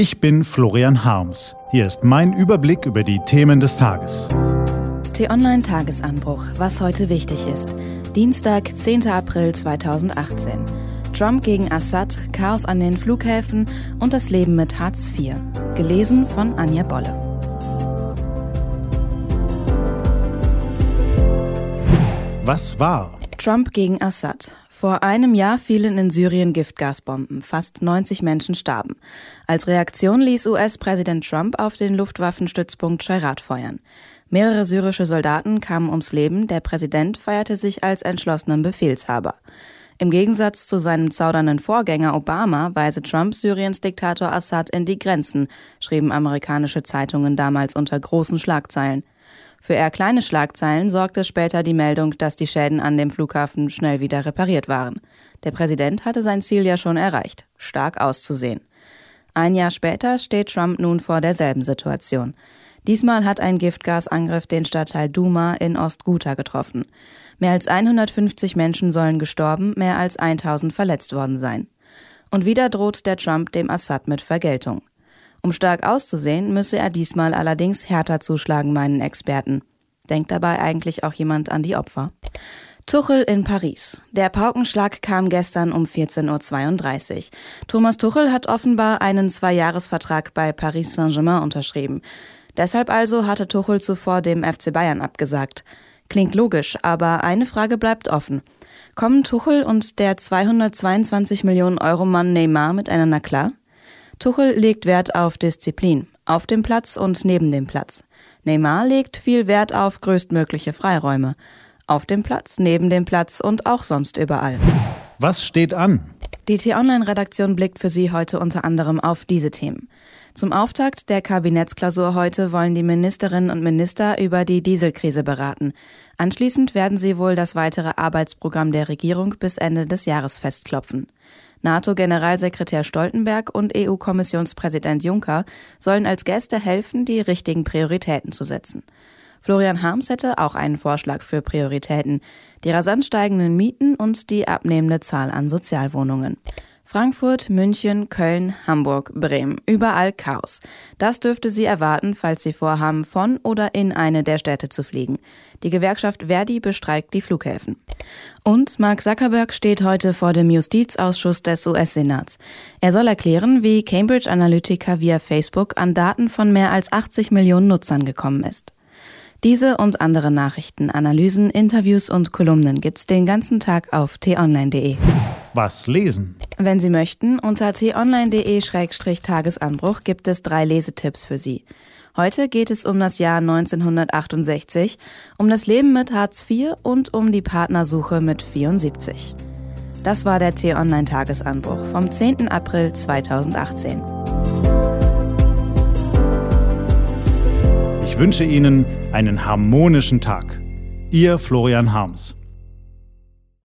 Ich bin Florian Harms. Hier ist mein Überblick über die Themen des Tages. T-Online Tagesanbruch, was heute wichtig ist. Dienstag, 10. April 2018. Trump gegen Assad, Chaos an den Flughäfen und das Leben mit Hartz IV. Gelesen von Anja Bolle. Was war? Trump gegen Assad. Vor einem Jahr fielen in Syrien Giftgasbomben. Fast 90 Menschen starben. Als Reaktion ließ US-Präsident Trump auf den Luftwaffenstützpunkt Shayrat feuern. Mehrere syrische Soldaten kamen ums Leben. Der Präsident feierte sich als entschlossenen Befehlshaber. Im Gegensatz zu seinem zaudernden Vorgänger Obama weise Trump Syriens Diktator Assad in die Grenzen, schrieben amerikanische Zeitungen damals unter großen Schlagzeilen. Für eher kleine Schlagzeilen sorgte später die Meldung, dass die Schäden an dem Flughafen schnell wieder repariert waren. Der Präsident hatte sein Ziel ja schon erreicht, stark auszusehen. Ein Jahr später steht Trump nun vor derselben Situation. Diesmal hat ein Giftgasangriff den Stadtteil Duma in Ostguta getroffen. Mehr als 150 Menschen sollen gestorben, mehr als 1000 verletzt worden sein. Und wieder droht der Trump dem Assad mit Vergeltung. Um stark auszusehen, müsse er diesmal allerdings härter zuschlagen, meinen Experten. Denkt dabei eigentlich auch jemand an die Opfer? Tuchel in Paris. Der Paukenschlag kam gestern um 14.32 Uhr. Thomas Tuchel hat offenbar einen Zweijahresvertrag bei Paris Saint-Germain unterschrieben. Deshalb also hatte Tuchel zuvor dem FC Bayern abgesagt. Klingt logisch, aber eine Frage bleibt offen. Kommen Tuchel und der 222 Millionen Euro Mann Neymar miteinander klar? Tuchel legt Wert auf Disziplin, auf dem Platz und neben dem Platz. Neymar legt viel Wert auf größtmögliche Freiräume. Auf dem Platz, neben dem Platz und auch sonst überall. Was steht an? Die T-Online-Redaktion blickt für Sie heute unter anderem auf diese Themen. Zum Auftakt der Kabinettsklausur heute wollen die Ministerinnen und Minister über die Dieselkrise beraten. Anschließend werden sie wohl das weitere Arbeitsprogramm der Regierung bis Ende des Jahres festklopfen. NATO-Generalsekretär Stoltenberg und EU-Kommissionspräsident Juncker sollen als Gäste helfen, die richtigen Prioritäten zu setzen. Florian Harms hätte auch einen Vorschlag für Prioritäten, die rasant steigenden Mieten und die abnehmende Zahl an Sozialwohnungen. Frankfurt, München, Köln, Hamburg, Bremen. Überall Chaos. Das dürfte Sie erwarten, falls Sie vorhaben, von oder in eine der Städte zu fliegen. Die Gewerkschaft Verdi bestreikt die Flughäfen. Und Mark Zuckerberg steht heute vor dem Justizausschuss des US-Senats. Er soll erklären, wie Cambridge Analytica via Facebook an Daten von mehr als 80 Millionen Nutzern gekommen ist. Diese und andere Nachrichten, Analysen, Interviews und Kolumnen gibt's den ganzen Tag auf t-online.de. Was lesen? Wenn Sie möchten, unter t-online.de-tagesanbruch gibt es drei Lesetipps für Sie. Heute geht es um das Jahr 1968, um das Leben mit Hartz IV und um die Partnersuche mit 74. Das war der T-Online-Tagesanbruch vom 10. April 2018. Ich wünsche Ihnen einen harmonischen Tag. Ihr Florian Harms.